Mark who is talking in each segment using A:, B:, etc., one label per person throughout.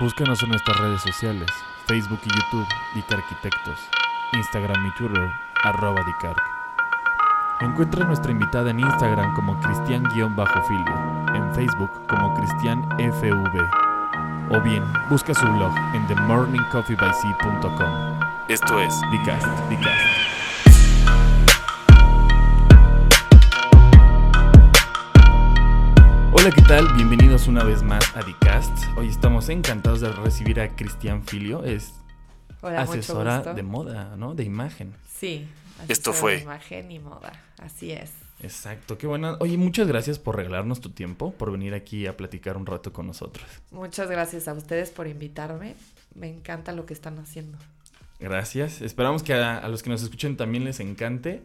A: Búscanos en nuestras redes sociales, Facebook y YouTube, Dic Arquitectos, Instagram y Twitter, arroba Dicarc. Encuentra a nuestra invitada en Instagram como Cristian-Filio, en Facebook como Cristian FV, o bien busca su blog en themorningcoffeebyc.com. Esto es Dicast, Dicast. Hola, ¿qué tal? Bienvenidos una vez más a Dicast. Hoy estamos encantados de recibir a Cristian Filio, es
B: Hola, mucho
A: asesora
B: gusto.
A: de moda, ¿no? De imagen.
B: Sí.
A: Esto fue.
B: de imagen y moda. Así es.
A: Exacto, qué buena. Oye, muchas gracias por regalarnos tu tiempo, por venir aquí a platicar un rato con nosotros.
B: Muchas gracias a ustedes por invitarme. Me encanta lo que están haciendo.
A: Gracias. Esperamos que a, a los que nos escuchen también les encante.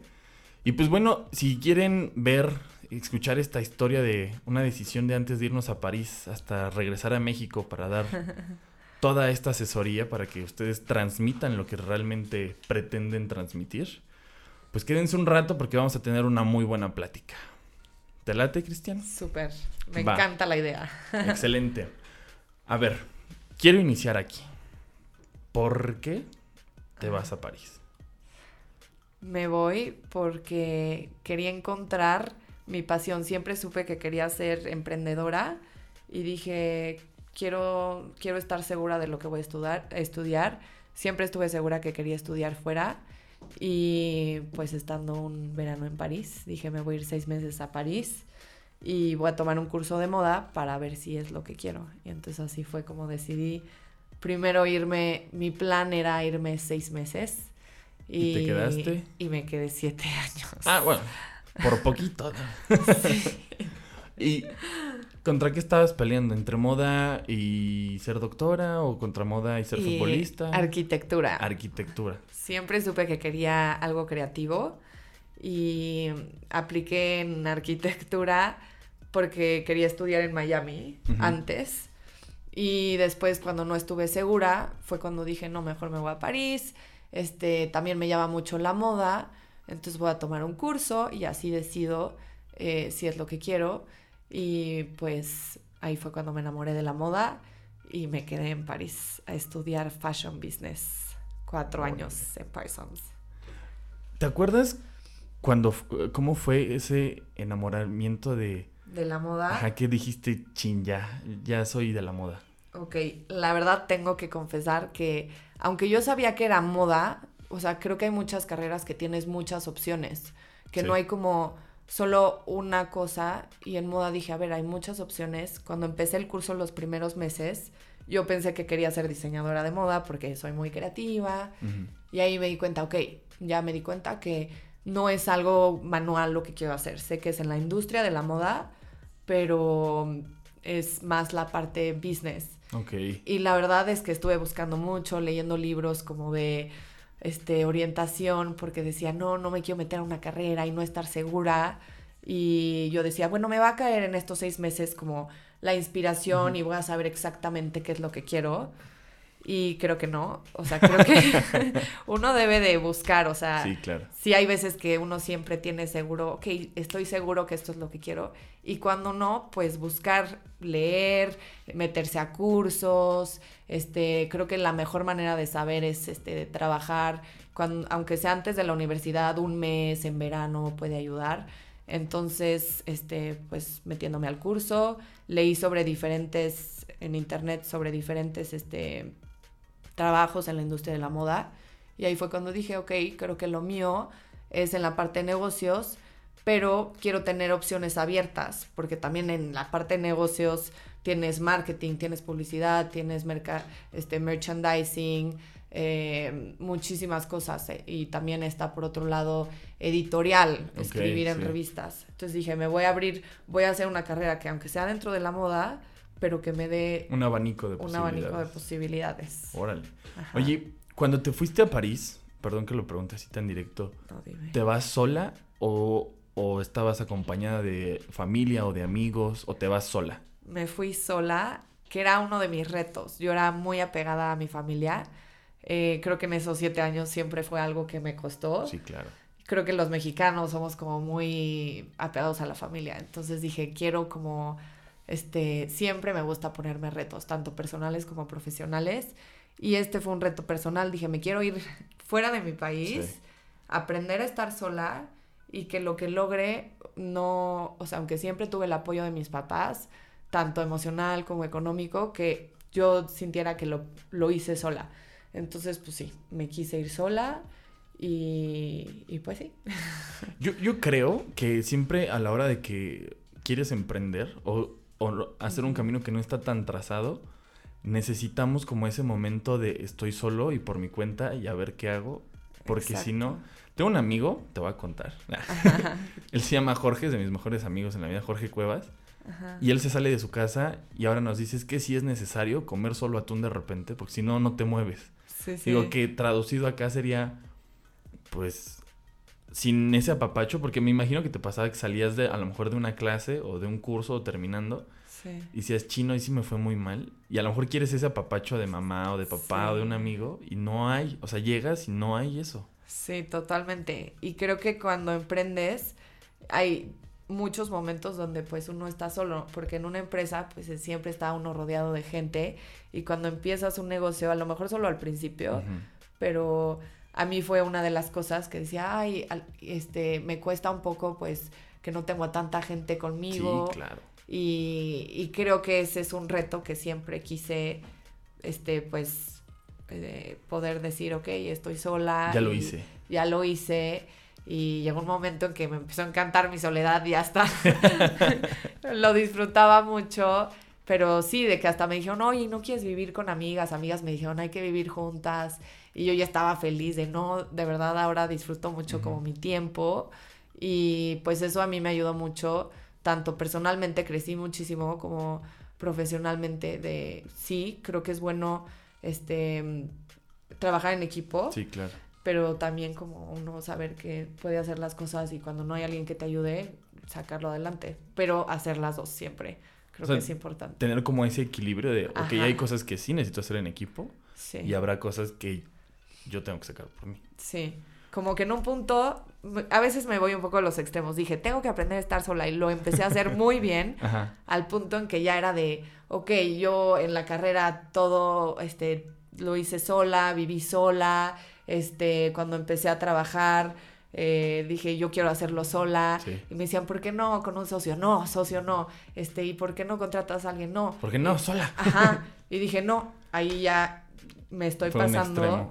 A: Y pues bueno, si quieren ver, escuchar esta historia de una decisión de antes de irnos a París hasta regresar a México para dar toda esta asesoría para que ustedes transmitan lo que realmente pretenden transmitir, pues quédense un rato porque vamos a tener una muy buena plática. ¿Te late, Cristian?
B: Súper. Me
A: Va.
B: encanta la idea.
A: Excelente. A ver, quiero iniciar aquí. ¿Por qué te vas a París?
B: Me voy porque quería encontrar mi pasión. Siempre supe que quería ser emprendedora y dije, quiero, quiero estar segura de lo que voy a estudiar, estudiar. Siempre estuve segura que quería estudiar fuera y pues estando un verano en París, dije, me voy a ir seis meses a París y voy a tomar un curso de moda para ver si es lo que quiero. Y entonces así fue como decidí primero irme, mi plan era irme seis meses.
A: ¿Y te quedaste?
B: Y me quedé siete años.
A: Ah, bueno, por poquito. ¿no? ¿Y contra qué estabas peleando? ¿Entre moda y ser doctora o contra moda y ser
B: Y
A: futbolista?
B: Arquitectura.
A: Arquitectura.
B: Siempre supe que quería algo creativo y apliqué en arquitectura porque quería estudiar en Miami antes. Y después cuando no estuve segura fue cuando dije, no, mejor me voy a París. Este, también me llama mucho la moda, entonces voy a tomar un curso y así decido eh, si es lo que quiero. Y pues ahí fue cuando me enamoré de la moda y me quedé en París a estudiar fashion business. Cuatro años en Parsons.
A: ¿Te acuerdas cuando, cómo fue ese enamoramiento de...
B: De la moda.
A: Ajá, que dijiste, chin, ya, ya soy de la moda?
B: Ok, la verdad tengo que confesar que aunque yo sabía que era moda, o sea, creo que hay muchas carreras que tienes muchas opciones, que
A: Sí.
B: no hay como solo una cosa y en moda dije, a ver, hay muchas opciones. Cuando empecé el curso los primeros meses, yo pensé que quería ser diseñadora de moda porque soy muy creativa y ahí me di cuenta, ok, ya me di cuenta que no es algo manual lo que quiero hacer. Sé que es en la industria de la moda, pero es más la parte business.
A: Ok.
B: Y la verdad es que estuve buscando mucho, leyendo libros como de este, orientación, porque decía, no, no me quiero meter a una carrera y no estar segura. Y yo decía, bueno, me va a caer en estos seis meses como la inspiración y voy a saber exactamente qué es lo que quiero. Y creo que no. O sea, creo que uno debe de buscar, o sea,
A: Sí, claro.
B: sí hay veces que uno siempre tiene seguro, ok, estoy seguro que esto es lo que quiero. Y cuando no, pues buscar leer, meterse a cursos. Este, creo que la mejor manera de saber es este, trabajar, cuando, aunque sea antes de la universidad, un mes en verano puede ayudar. Entonces, este, pues metiéndome al curso, leí sobre diferentes, en internet, sobre diferentes, este, trabajos en la industria de la moda. Y ahí fue cuando dije, ok, creo que lo mío es en la parte de negocios, pero quiero tener opciones abiertas, porque también en la parte de negocios tienes marketing, tienes publicidad, tienes merca este, merchandising, eh, muchísimas cosas. eh, Y también está por otro lado editorial, escribir en
A: sí.
B: revistas. Entonces dije, me voy a abrir, voy a hacer una carrera que aunque sea dentro de la moda, pero que me dé
A: Un abanico de
B: un
A: posibilidades.
B: abanico de posibilidades.
A: Órale.
B: Ajá.
A: Oye, cuando te fuiste a París, perdón que lo pregunte así tan directo,
B: No, dime.
A: ¿te vas sola o, o estabas acompañada de familia o de amigos o te vas sola?
B: Me fui sola, que era uno de mis retos. Yo era muy apegada a mi familia. Eh, creo que en esos siete años siempre fue algo que me costó.
A: Sí, claro.
B: Creo que los mexicanos somos como muy apegados a la familia. Entonces dije, quiero como este, siempre me gusta ponerme retos, tanto personales como profesionales. Y este fue un reto personal. Dije, me quiero ir fuera de mi país, aprender a estar sola y que lo que logre no, o sea, aunque siempre tuve el apoyo de mis papás, tanto emocional como económico, que yo sintiera que lo, lo hice sola. Entonces, pues sí, me quise ir sola y, y pues sí.
A: Yo, yo creo que siempre a la hora de que quieres emprender o, o hacer un camino que no está tan trazado, necesitamos como ese momento de estoy solo y por mi cuenta y a ver qué hago. Porque si no, tengo un amigo, te voy a contar. él se llama Jorge, es de mis mejores amigos en la vida, Jorge Cuevas. Y él se sale de su casa y ahora nos dice que si es necesario comer solo atún de repente, porque si no, no te mueves. Digo que traducido acá sería, pues, sin ese apapacho, porque me imagino que te pasaba que salías de, a lo mejor de una clase o de un curso o terminando. Y si es chino y sí me fue muy mal. Y a lo mejor quieres ese apapacho de mamá o de papá o de un amigo y no hay. O sea, llegas y no hay eso.
B: Sí, totalmente. Y creo que cuando emprendes hay muchos momentos donde pues uno está solo, porque en una empresa pues siempre está uno rodeado de gente y cuando empiezas un negocio, a lo mejor solo al principio, pero a mí fue una de las cosas que decía, ay, este, me cuesta un poco pues que no tengo a tanta gente conmigo.
A: Sí, claro.
B: Y, y creo que ese es un reto que siempre quise, este, pues, eh, poder decir, ok, estoy sola.
A: Ya lo hice.
B: Ya lo hice. Y llegó un momento en que me empezó a encantar mi soledad y hasta lo disfrutaba mucho. Pero sí, de que hasta me dijeron, oye, ¿no quieres vivir con amigas? Amigas me dijeron, hay que vivir juntas. Y yo ya estaba feliz de, no, de verdad ahora disfruto mucho como mi tiempo. Y pues eso a mí me ayudó mucho, tanto personalmente crecí muchísimo como profesionalmente de, sí, creo que es bueno este trabajar en equipo.
A: Sí, claro
B: pero también como uno saber que puede hacer las cosas y cuando no hay alguien que te ayude, sacarlo adelante, pero hacer las dos siempre. Creo que es importante.
A: Tener como ese equilibrio de, ok, hay cosas que sí necesito hacer en equipo sí. y habrá cosas que yo tengo que sacar por mí.
B: Sí, como que en un punto, a veces me voy un poco a los extremos. Dije, tengo que aprender a estar sola y lo empecé a hacer muy bien al punto en que ya era de, ok, yo en la carrera todo, este, lo hice sola, viví sola, este, cuando empecé a trabajar, eh, dije, yo quiero hacerlo sola. Y me decían, ¿por qué no con un socio? No, socio no. Este, ¿y por qué no contratas a alguien? No.
A: ¿Por qué no? Sola.
B: Ajá. Y dije, no, ahí ya me estoy pasando.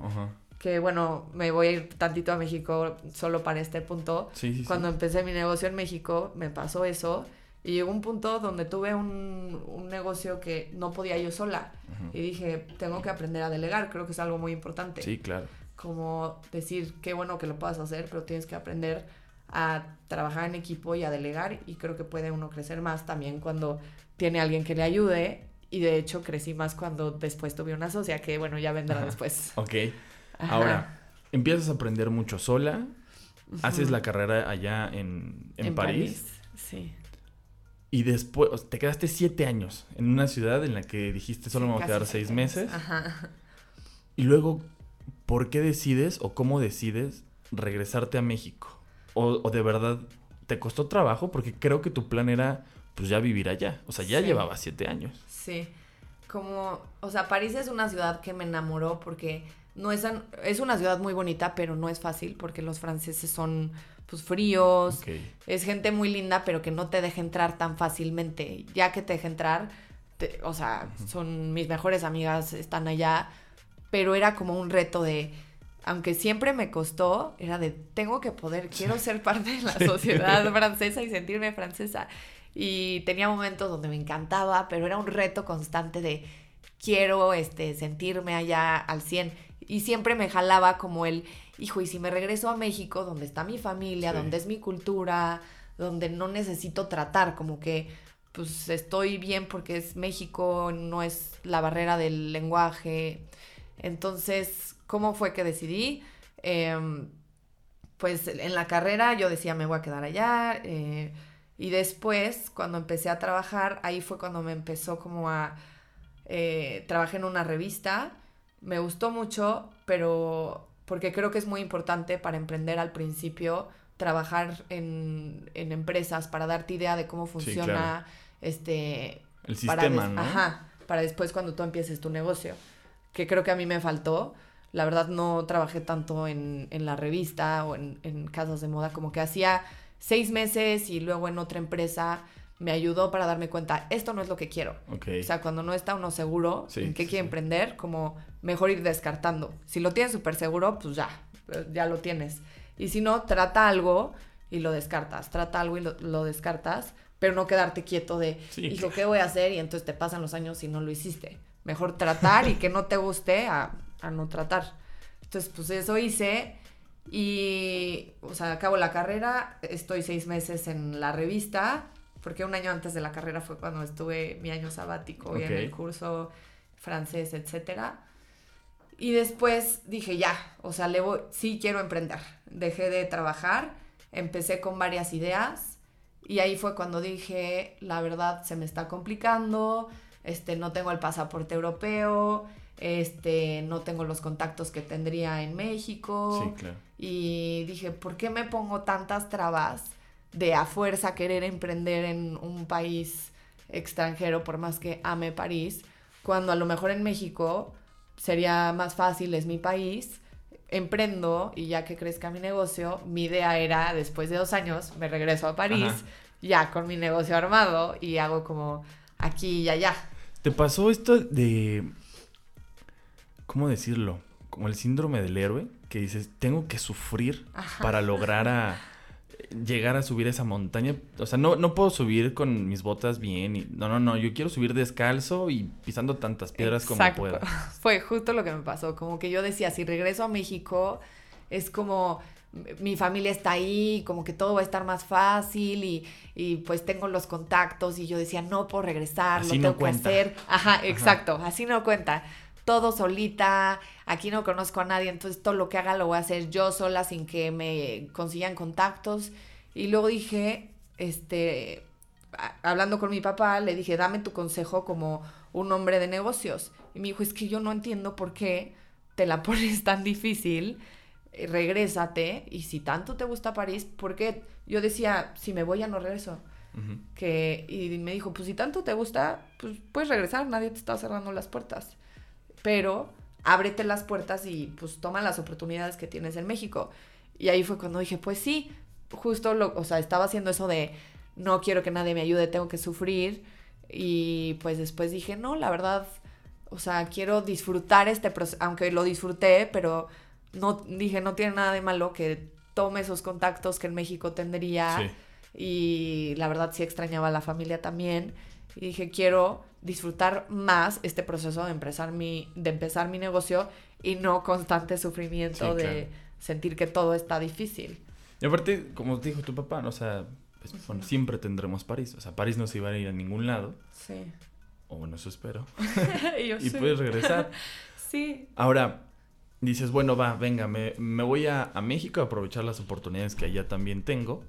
B: Que bueno, me voy a ir tantito a México solo para este punto. Cuando empecé mi negocio en México, me pasó eso. Y llegó un punto donde tuve un, un negocio que no podía yo sola. Y dije, tengo que aprender a delegar. Creo que es algo muy importante.
A: Sí, claro
B: como decir, qué bueno que lo puedas hacer, pero tienes que aprender a trabajar en equipo y a delegar y creo que puede uno crecer más también cuando tiene alguien que le ayude y de hecho crecí más cuando después tuve una socia que bueno ya vendrá después.
A: Ok. Ahora, empiezas a aprender mucho sola, haces la carrera allá en, en, París.
B: Sí.
A: Y después, te quedaste siete años en una ciudad en la que dijiste solo me voy a quedar seis meses. Ajá. Y luego, ¿por qué decides o cómo decides regresarte a México? O, de verdad te costó trabajo porque creo que tu plan era pues ya vivir allá. O sea, ya llevaba siete años.
B: Sí. Como, o sea, París es una ciudad que me enamoró porque no es, es una ciudad muy bonita, pero no es fácil porque los franceses son pues fríos. Es gente muy linda, pero que no te deja entrar tan fácilmente. Ya que te deja entrar, o sea, son mis mejores amigas, están allá pero era como un reto de, aunque siempre me costó, era de, tengo que poder, quiero ser parte de la sociedad francesa y sentirme francesa. Y tenía momentos donde me encantaba, pero era un reto constante de, quiero este, sentirme allá al 100. Y siempre me jalaba como el, hijo, y si me regreso a México, donde está mi familia, donde es mi cultura, donde no necesito tratar, como que pues estoy bien porque es México, no es la barrera del lenguaje. Entonces, ¿cómo fue que decidí? Em, pues en la carrera yo decía, me voy a quedar allá. Eh, y después, cuando empecé a trabajar, ahí fue cuando me empezó como a... Eh, trabajé en una revista, me gustó mucho, pero porque creo que es muy importante para emprender al principio, trabajar en, en empresas para darte idea de cómo funciona, este,
A: El
B: para
A: sistema, ¿no?
B: Ajá, para después cuando tú empieces tu negocio. Que creo que a mí me faltó. La verdad no trabajé tanto en, en la revista o en, en casas de moda, como que hacía seis meses y luego en otra empresa me ayudó para darme cuenta, esto no es lo que quiero.
A: Ok.
B: O sea, cuando no está uno seguro
A: Sí,
B: en qué
A: sí,
B: quiere
A: sí.
B: emprender, como mejor ir descartando. Si lo tienes súper seguro, pues ya, eh, ya lo tienes. Y si no, trata algo y lo descartas. Trata algo y lo, lo descartas, pero no quedarte quieto de, hijo, ¿qué voy a hacer? Y entonces te pasan los años y no lo hiciste. Mejor tratar y que no te guste a, a no tratar. Entonces, pues eso hice y, o sea, acabo la carrera, estoy seis meses en la revista, porque un año antes de la carrera fue cuando estuve mi año sabático y en el curso francés, etcétera. Y después dije, ya, o sea, le voy- sí quiero emprender. Dejé de trabajar, empecé con varias ideas y ahí fue cuando dije, la verdad se me está complicando, este, no tengo el pasaporte europeo, este, no tengo los contactos que tendría en México.
A: Sí, claro.
B: Y dije, ¿por qué me pongo tantas trabas de a fuerza querer emprender en un país extranjero, por más que ame París, cuando a lo mejor en México sería más fácil, es mi país, emprendo y ya que crezca mi negocio, mi idea era, después de dos años, me regreso a París,
A: Ajá.
B: ya con mi negocio armado y hago como aquí y allá.
A: ¿Te pasó esto de... ¿Cómo decirlo? Como el síndrome del héroe, que dices, tengo que sufrir
B: Ajá.
A: para lograr a llegar a subir esa montaña. O sea, no, no puedo subir con mis botas bien. Y, no, no, no, yo quiero subir descalzo y pisando tantas piedras
B: Exacto.
A: como pueda.
B: Fue justo lo que me pasó, como que yo decía, si regreso a México, es como mi familia está ahí, como que todo va a estar más fácil y, y pues tengo los contactos y yo decía, no puedo regresar,
A: Así
B: lo
A: no
B: tengo que hacer. Ajá, exacto, así no cuenta. Todo solita, aquí no conozco a nadie, entonces todo lo que haga lo voy a hacer yo sola sin que me consigan contactos. Y luego dije, este, hablando con mi papá, le dije, dame tu consejo como un hombre de negocios. Y me dijo, es que yo no entiendo por qué te la pones tan difícil, eh, regrésate, y si tanto te gusta París, ¿por qué? Yo decía, si me voy ya no regreso. Que, y me dijo, pues si tanto te gusta, pues puedes regresar, nadie te está cerrando las puertas. Pero ábrete las puertas y pues toma las oportunidades que tienes en México. Y ahí fue cuando dije, pues sí, justo lo, o sea, estaba haciendo eso de no quiero que nadie me ayude, tengo que sufrir. Y pues después dije, no, la verdad, o sea, quiero disfrutar este proceso, aunque lo disfruté, pero no, dije, no tiene nada de malo que tome esos contactos que en México tendría.
A: Sí.
B: Y la verdad sí extrañaba a la familia también. Y dije, quiero disfrutar más este proceso de empezar mi, de empezar mi negocio y no constante sufrimiento
A: Sí,
B: de
A: claro.
B: sentir que todo está difícil.
A: Y aparte, como dijo tu papá, ¿no? o sea, pues, bueno, siempre tendremos París. O sea, París no se iba a ir a ningún lado.
B: Sí.
A: O bueno, eso espero.
B: y yo,
A: Y
B: sí.
A: puedes regresar.
B: Sí.
A: Ahora, dices, bueno, va, venga, me, me voy a, a México a aprovechar las oportunidades que allá también tengo.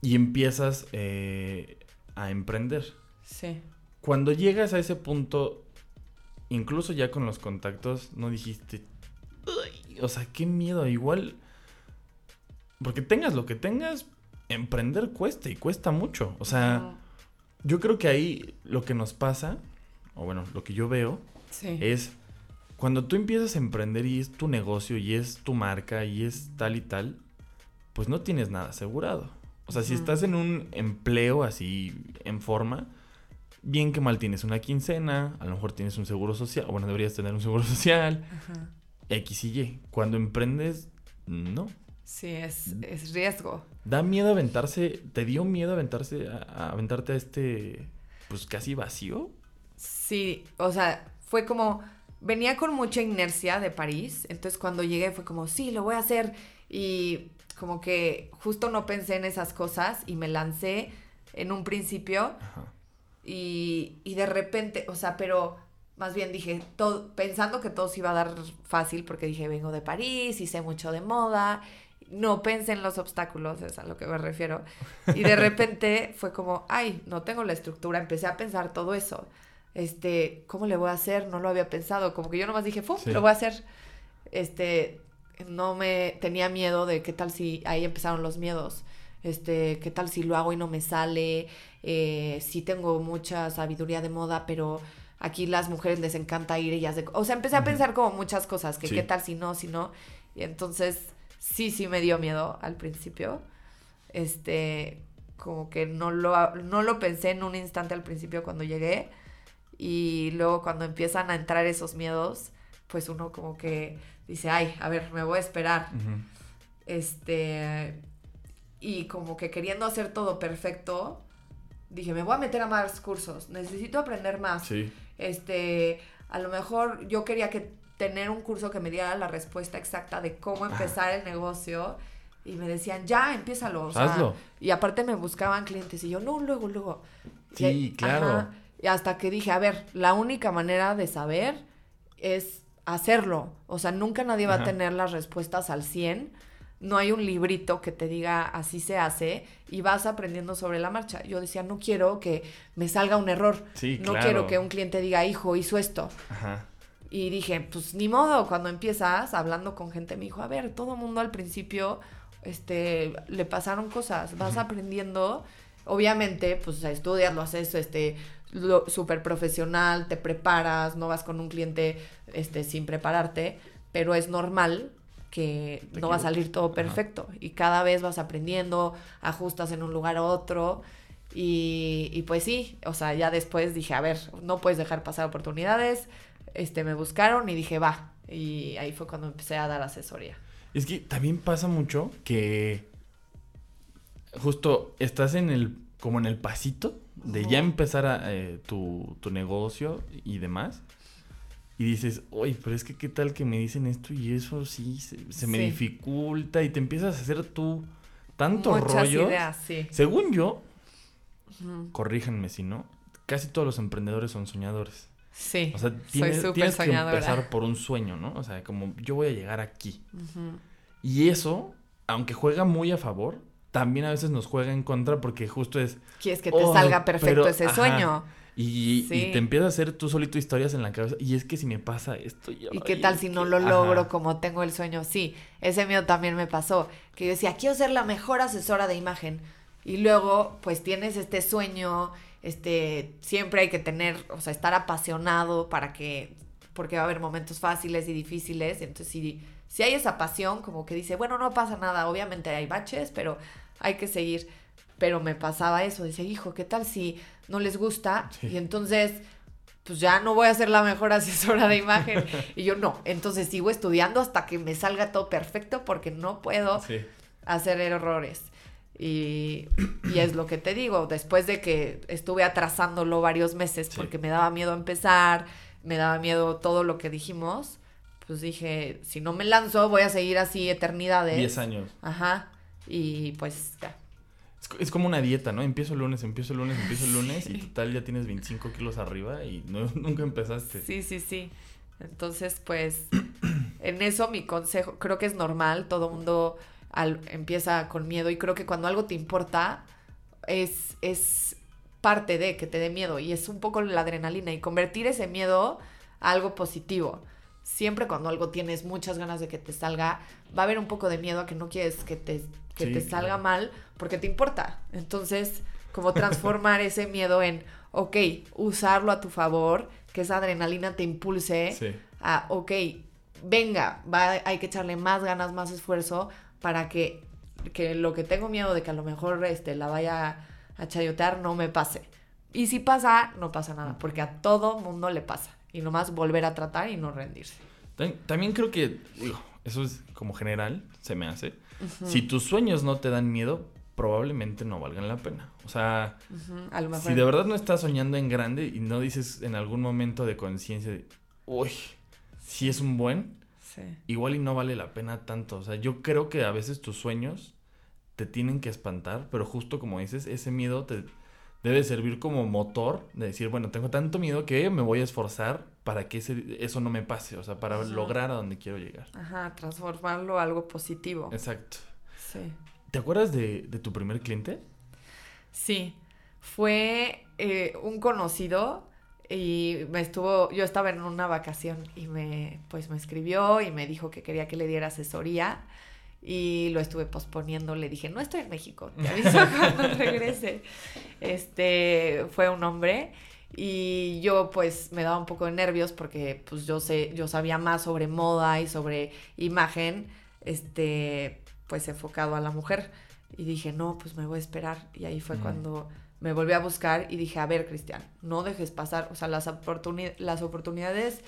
A: Y empiezas eh, a emprender.
B: Sí.
A: Cuando llegas a ese punto, incluso ya con los contactos, no dijiste, "Uy", o sea, qué miedo, igual, porque tengas lo que tengas, emprender cuesta y cuesta mucho. O sea, yo creo que ahí lo que nos pasa, o bueno, lo que yo veo,
B: Sí.
A: es cuando tú empiezas a emprender y es tu negocio y es tu marca y es tal y tal, pues no tienes nada asegurado. O sea, si estás en un empleo así en forma, bien que mal tienes una quincena, a lo mejor tienes un seguro social, o bueno, deberías tener un seguro social,
B: Ajá.
A: X y Y. Cuando emprendes, no.
B: Sí, es, es riesgo.
A: Da miedo aventarse, ¿te dio miedo aventarse a, a aventarte a este pues casi vacío?
B: Sí, o sea, fue como, venía con mucha inercia de París, entonces cuando llegué fue como, sí, lo voy a hacer y como que justo no pensé en esas cosas y me lancé en un principio
A: Ajá.
B: Y, y de repente, o sea, pero más bien dije, todo, pensando que todo se iba a dar fácil porque dije, vengo de París y sé mucho de moda, no pensé en los obstáculos, es a lo que me refiero. Y de repente fue como, ay, no tengo la estructura, empecé a pensar todo eso. Este, ¿cómo le voy a hacer? No lo había pensado, como que yo nomás dije, ¡fum!
A: Sí.
B: Lo voy a hacer. Este, no me tenía miedo de qué tal si ahí empezaron los miedos. Este, qué tal si lo hago y no me sale, eh, sí tengo mucha sabiduría de moda, pero aquí las mujeres les encanta ir ellas de... O sea, empecé a pensar como muchas cosas, que qué tal si no, si no. Y entonces sí, sí me dio miedo al principio. Este, como que no lo, no lo pensé en un instante al principio cuando llegué. Y luego cuando empiezan a entrar esos miedos, pues uno como que dice, ay, a ver, me voy a esperar. Este, y como que queriendo hacer todo perfecto, dije, me voy a meter a más cursos, necesito aprender más. Sí. Este, a lo mejor yo quería que tener un curso que me diera la respuesta exacta de cómo empezar el negocio. Y me decían, ya, empiézalo. Hazlo. Y aparte me buscaban clientes y yo, no, luego, luego.
A: Sí, claro.
B: y hasta que dije, a ver, la única manera de saber es hacerlo. O sea, nunca nadie va a tener las respuestas al 100 no hay un librito que te diga así se hace y vas aprendiendo sobre la marcha. Yo decía, no quiero que me salga un error. no quiero que un cliente diga, hijo, hizo esto. Y dije, pues ni modo, cuando empiezas hablando con gente, me dijo, a ver, todo mundo al principio este, le pasaron cosas, vas aprendiendo. Obviamente, pues estudias, lo haces este, súper profesional, te preparas, no vas con un cliente este, sin prepararte, pero es normal que no va a salir todo perfecto. Y cada vez vas aprendiendo, ajustas en un lugar a otro. Y, y, pues sí, o sea, ya después dije, a ver, no puedes dejar pasar oportunidades, este, me buscaron y dije, va, y ahí fue cuando empecé a dar asesoría.
A: Es que también pasa mucho que justo estás en el, como en el pasito de ya empezar a, eh, tu, tu negocio y demás y dices, oye, pero es que qué tal que me dicen esto y eso sí, se, me dificulta y te empiezas a hacer tú tanto rollo. Sí. Según yo, corríjanme si no, casi todos los emprendedores son soñadores.
B: Sí.
A: O sea, tienes, tienes que empezar por un sueño, ¿no? O sea, como yo voy a llegar aquí. Y eso, aunque juega muy a favor, también a veces nos juega en contra porque justo es...
B: Quieres que te salga perfecto ese sueño.
A: Y, te empiezas a hacer tú solito historias en la cabeza. Y es que si me pasa esto, yo.
B: ¿Y qué tal si no lo logro como tengo el sueño? Sí, ese miedo también me pasó. Que yo decía, quiero ser la mejor asesora de imagen. Y luego, pues tienes este sueño, este, siempre hay que tener, o sea, estar apasionado para que, porque va a haber momentos fáciles y difíciles. Entonces, si, si hay esa pasión, como que dice, bueno, no pasa nada, obviamente hay baches, pero hay que seguir pero me pasaba eso, decía, hijo, ¿qué tal si no les gusta? Y entonces, pues ya no voy a ser la mejor asesora de imagen. y yo no, entonces sigo estudiando hasta que me salga todo perfecto porque no puedo hacer errores. Y, y, es lo que te digo, después de que estuve atrasándolo varios meses porque me daba miedo empezar, me daba miedo todo lo que dijimos, pues dije, si no me lanzo voy a seguir así eternidades.
A: Diez años.
B: Ajá. Y pues ya,
A: es como una dieta, ¿no? Empiezo el lunes, empiezo el lunes, empiezo el lunes y total ya tienes 25 kilos arriba y no, nunca empezaste.
B: Sí, sí, sí. Entonces, pues, en eso mi consejo, creo que es normal, todo mundo empieza con miedo y creo que cuando algo te importa es, es parte de que te dé miedo y es un poco la adrenalina y convertir ese miedo a algo positivo. Siempre cuando algo tienes muchas ganas de que te salga, va a haber un poco de miedo a que no quieres que te que te salga mal porque te importa. Entonces, como transformar ese miedo en, ok, usarlo a tu favor, que esa adrenalina te impulse a, ok, venga, va, hay que echarle más ganas, más esfuerzo para que, que lo que tengo miedo de que a lo mejor este, la vaya a chayotear no me pase. Y si pasa, no pasa nada, porque a todo mundo le pasa. Y nomás volver a tratar y no rendirse.
A: También creo que, digo, eso es como general, se me hace si tus sueños no te dan miedo, probablemente no valgan la pena. O sea, si de verdad no estás soñando en grande y no dices en algún momento de conciencia de, uy, si es un buen, igual y no vale la pena tanto. O sea, yo creo que a veces tus sueños te tienen que espantar, pero justo como dices, ese miedo te debe servir como motor de decir, bueno, tengo tanto miedo que me voy a esforzar para que eso no me pase, o sea, para lograr a donde quiero llegar.
B: Ajá, transformarlo a algo positivo.
A: Exacto. Sí. ¿Te acuerdas de, tu primer cliente?
B: Sí, fue eh, un conocido y me estuvo, yo estaba en una vacación y me, pues me escribió y me dijo que quería que le diera asesoría y lo estuve posponiendo. Le dije, no estoy en México, te aviso cuando regrese. Este, fue un hombre y yo pues me daba un poco de nervios porque pues yo sé, yo sabía más sobre moda y sobre imagen, este, pues enfocado a la mujer. Y dije, no, pues me voy a esperar. Y ahí fue cuando me volví a buscar y dije, a ver, Cristian, no dejes pasar, o sea, las, las oportunidades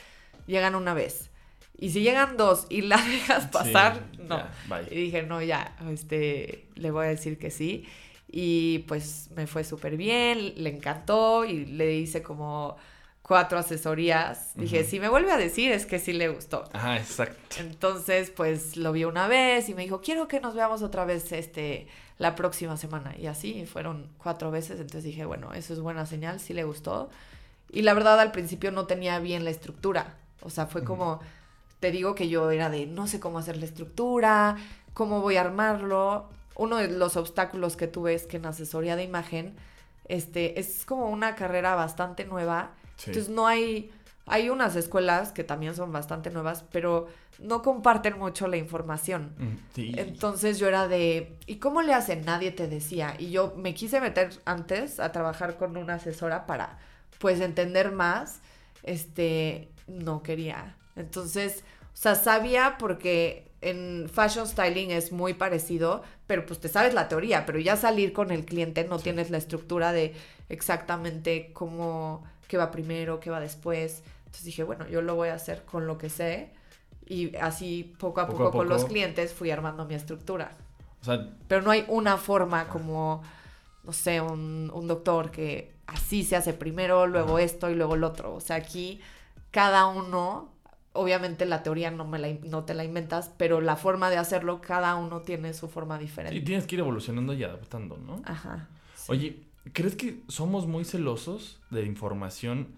B: llegan una vez. Y si llegan dos y la dejas pasar, no. y dije, no, ya, este, le voy a decir que sí. Y pues me fue súper bien, le encantó y le hice como cuatro asesorías. Dije, si me vuelve a decir es que sí le gustó.
A: Ajá, exacto.
B: Entonces, pues lo vi una vez y me dijo, quiero que nos veamos otra vez este, la próxima semana. Y así fueron cuatro veces. Entonces dije, bueno, eso es buena señal, sí le gustó. Y la verdad, al principio no tenía bien la estructura. O sea, fue como te digo que yo era de no sé cómo hacer la estructura, cómo voy a armarlo. Uno de los obstáculos que tuve es que en asesoría de imagen este, es como una carrera bastante nueva. Entonces no hay, hay unas escuelas que también son bastante nuevas, pero no comparten mucho la información. Mm, Entonces yo era de, ¿y cómo le hacen? Nadie te decía. Y yo me quise meter antes a trabajar con una asesora para, pues, entender más. Este, no quería. Entonces, o sea, sabía porque en fashion styling es muy parecido, pero pues te sabes la teoría, pero ya salir con el cliente no tienes la estructura de exactamente cómo, qué va primero, qué va después. Entonces dije, bueno, yo lo voy a hacer con lo que sé y así poco a poco, con los clientes fui armando mi estructura. O sea, pero no hay una forma como, no sé, un, un doctor que así se hace primero, luego esto y luego el otro. O sea, aquí cada uno obviamente la teoría no, me la, no te la inventas, pero la forma de hacerlo, cada uno tiene su forma diferente.
A: Y tienes que ir evolucionando y adaptando, ¿no? Ajá. Oye, ¿crees que somos muy celosos de información?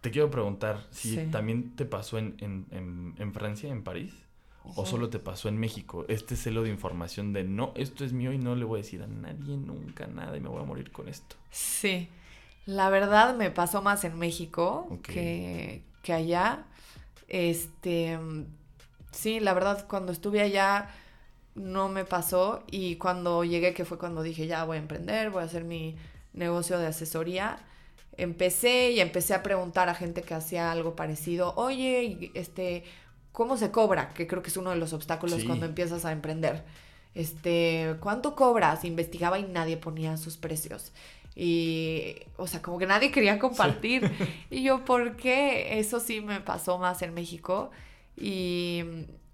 A: Te quiero preguntar si también te pasó en, en, en, Francia, en París, o solo te pasó en México. Este celo de información de no, esto es mío y no le voy a decir a nadie nunca nada y me voy a morir con esto.
B: Sí, la verdad me pasó más en México que, que allá este, sí, la verdad, cuando estuve allá no me pasó y cuando llegué, que fue cuando dije, ya voy a emprender, voy a hacer mi negocio de asesoría, empecé y empecé a preguntar a gente que hacía algo parecido, oye, este, ¿cómo se cobra? Que creo que es uno de los obstáculos cuando empiezas a emprender. Este, ¿cuánto cobras? Investigaba y nadie ponía sus precios. Y, o sea, como que nadie quería compartir. Y yo, ¿por qué? Eso sí me pasó más en México. Y,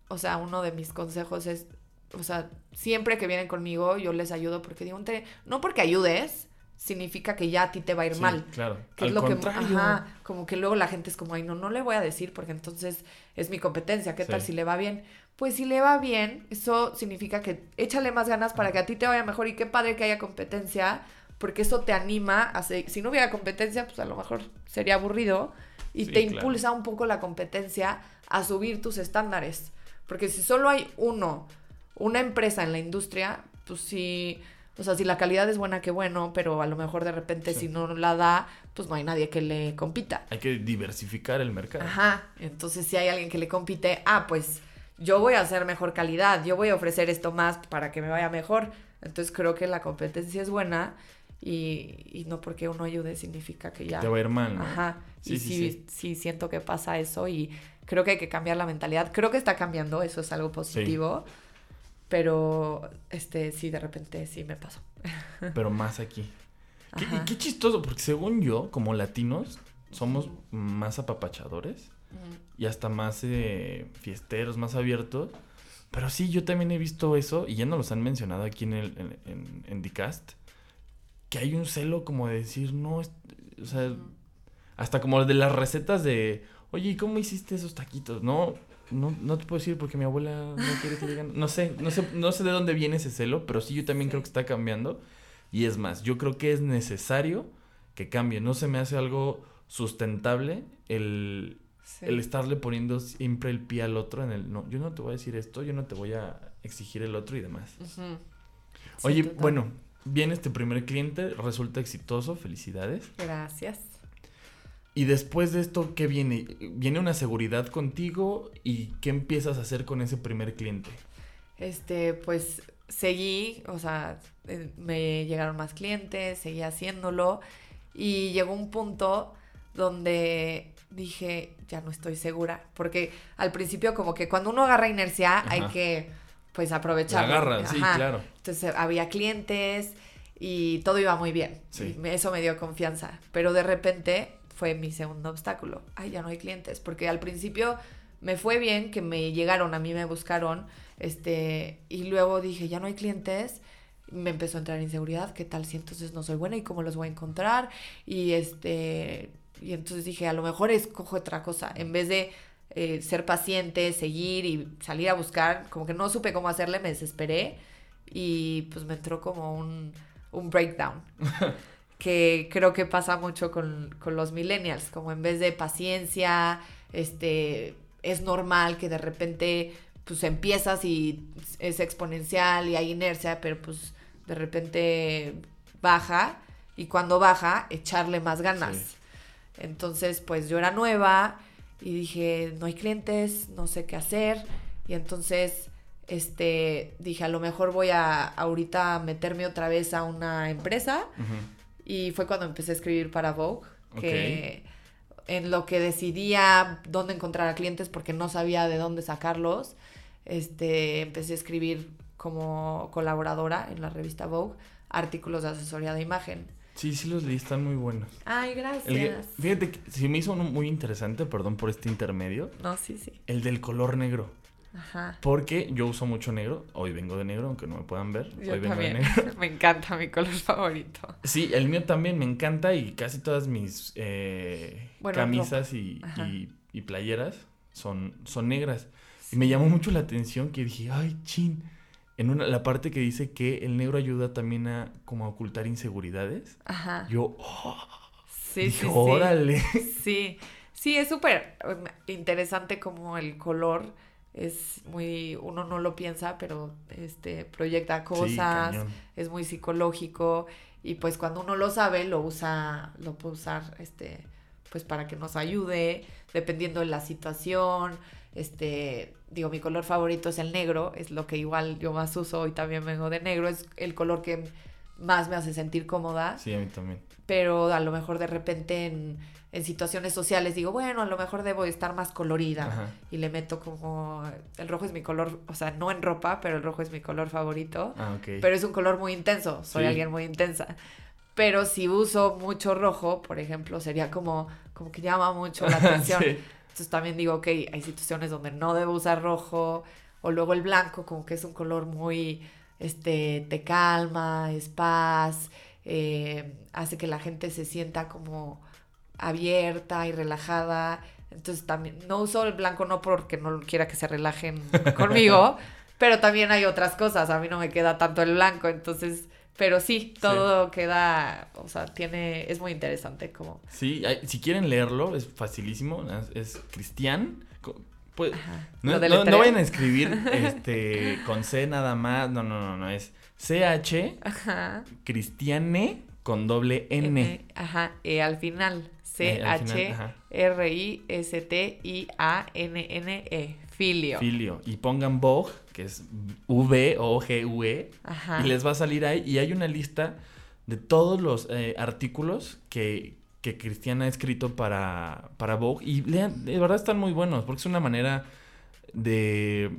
B: o sea, uno de mis consejos es, o sea, siempre que vienen conmigo, yo les ayudo porque digo, no porque ayudes, significa que ya a ti te va a ir mal.
A: Claro.
B: Que es lo que ajá, como que luego la gente es como, ay, no, no le voy a decir porque entonces es mi competencia, ¿qué tal si le va bien? Pues si le va bien, eso significa que échale más ganas para que a ti te vaya mejor y qué padre que haya competencia, porque eso te anima a si no hubiera competencia, pues a lo mejor sería aburrido y te impulsa un poco la competencia a subir tus estándares, porque si solo hay uno, una empresa en la industria, pues sí, o sea, si la calidad es buena, qué bueno, pero a lo mejor de repente si no la da, pues no hay nadie que le compita.
A: Hay que diversificar el mercado.
B: Ajá, entonces si hay alguien que le compite, ah, pues yo voy a hacer mejor calidad, yo voy a ofrecer esto más para que me vaya mejor. Entonces creo que la competencia es buena y, no porque uno ayude significa que ya...
A: Te va a ir mal,
B: Ajá. Sí, y sí, sí, siento que pasa eso y creo que hay que cambiar la mentalidad. Creo que está cambiando, eso es algo positivo. Pero, este, sí, de repente sí me pasó.
A: Pero más aquí. Qué, y qué chistoso, porque según yo, como latinos, somos más apapachadores y hasta más eh, fiesteros, más abiertos. Pero sí, yo también he visto eso, y ya no los han mencionado aquí en, el, en, en, en Dicast, que hay un celo como de decir, no, o sea, hasta como de las recetas de, oye, ¿y cómo hiciste esos taquitos? No, no, no te puedo decir porque mi abuela no quiere que digan, no sé, no sé, no sé de dónde viene ese celo, pero sí yo también creo que está cambiando. Y es más, yo creo que es necesario que cambie, no se me hace algo sustentable el, el estarle poniendo siempre el pie al otro en el, no, yo no te voy a decir esto, yo no te voy a exigir el otro y demás. Oye, bueno, viene este primer cliente, resulta exitoso, felicidades.
B: Gracias.
A: Y después de esto, ¿qué viene? ¿Viene una seguridad contigo y qué empiezas a hacer con ese primer cliente?
B: este, pues seguí, o sea, eh, me llegaron más clientes, seguí haciéndolo y llegó un punto donde dije, ya no estoy segura, porque al principio como que cuando uno agarra inercia hay que pues aprovechar.
A: agarra, sí, claro.
B: Entonces había clientes y todo iba muy bien. eso me dio confianza, pero de repente fue mi segundo obstáculo. Ay, ya no hay clientes, porque al principio me fue bien que me llegaron, a mí me buscaron, este, y luego dije, ya no hay clientes, me empezó a entrar inseguridad, ¿qué tal si entonces no soy buena y cómo los voy a encontrar? Y este, y entonces dije, a lo mejor escojo otra cosa, en vez de eh, ser paciente, seguir y salir a buscar, como que no supe cómo hacerle, me desesperé y pues me entró como un, un breakdown. que creo que pasa mucho con, con los millennials, como en vez de paciencia, este, es normal que de repente pues empiezas y es exponencial y hay inercia, pero pues de repente baja y cuando baja echarle más ganas. Entonces pues yo era nueva y dije, no hay clientes, no sé qué hacer y entonces este dije, a lo mejor voy a ahorita meterme otra vez a una empresa y fue cuando empecé a escribir para Vogue, que en lo que decidía dónde encontrar a clientes porque no sabía de dónde sacarlos, este, empecé a escribir como colaboradora en la revista Vogue artículos de asesoría de imagen.
A: Sí, sí los leí, están muy buenos.
B: Ay, gracias.
A: fíjate que si me hizo uno muy interesante, perdón por este intermedio.
B: No, sí, sí.
A: El del color negro. Ajá. Porque yo uso mucho negro. Hoy vengo de negro, aunque no me puedan ver.
B: Yo
A: Hoy
B: vengo de negro. me encanta mi color favorito.
A: Sí, el mío también me encanta y casi todas mis eh, camisas y, y, playeras son, son negras. Y me llamó mucho la atención que dije, ay, chin. En una, la parte que dice que el negro ayuda también a como a ocultar inseguridades. Ajá. Yo, oh,
B: sí, sí, órale. Sí, sí, es súper um, interesante como el color es muy, uno no lo piensa, pero este proyecta cosas, es muy psicológico y pues cuando uno lo sabe lo usa, lo puede usar este, pues para que nos ayude, dependiendo de la situación, este, digo, mi color favorito es el negro, es lo que igual yo más uso y también vengo de negro, es el color que más me hace sentir cómoda.
A: Sí, a mí también.
B: Pero a lo mejor de repente en en situaciones sociales digo, bueno, a lo mejor debo estar más colorida. Y le meto como, el rojo es mi color, o sea, no en ropa, pero el rojo es mi color favorito. Ah, Pero es un color muy intenso, soy alguien muy intensa. Pero si uso mucho rojo, por ejemplo, sería como, como que llama mucho la atención. Entonces también digo, ok, hay situaciones donde no debo usar rojo. O luego el blanco, como que es un color muy, este, te calma, es paz, eh, hace que la gente se sienta como abierta y relajada. Entonces también no uso el blanco no porque no quiera que se relajen conmigo, pero también hay otras cosas. A mí no me queda tanto el blanco, entonces, pero sí, todo queda, o sea, tiene, es muy interesante como.
A: Sí, si quieren leerlo, es facilísimo, es, Cristian. Pues, no, no, vayan a escribir este con C nada más, no, no, no, no, es CH Cristiane con doble N.
B: Ajá, e al final. C-H-R-I-S-T-I-A-N-N-E. Filio.
A: Filio. Y pongan Vogue, que es V-O-G-U-E. Y les va a salir ahí. Y hay una lista de todos los eh, artículos que, que Cristiana ha escrito para, para Vogue. Y lean, de verdad están muy buenos, porque es una manera de,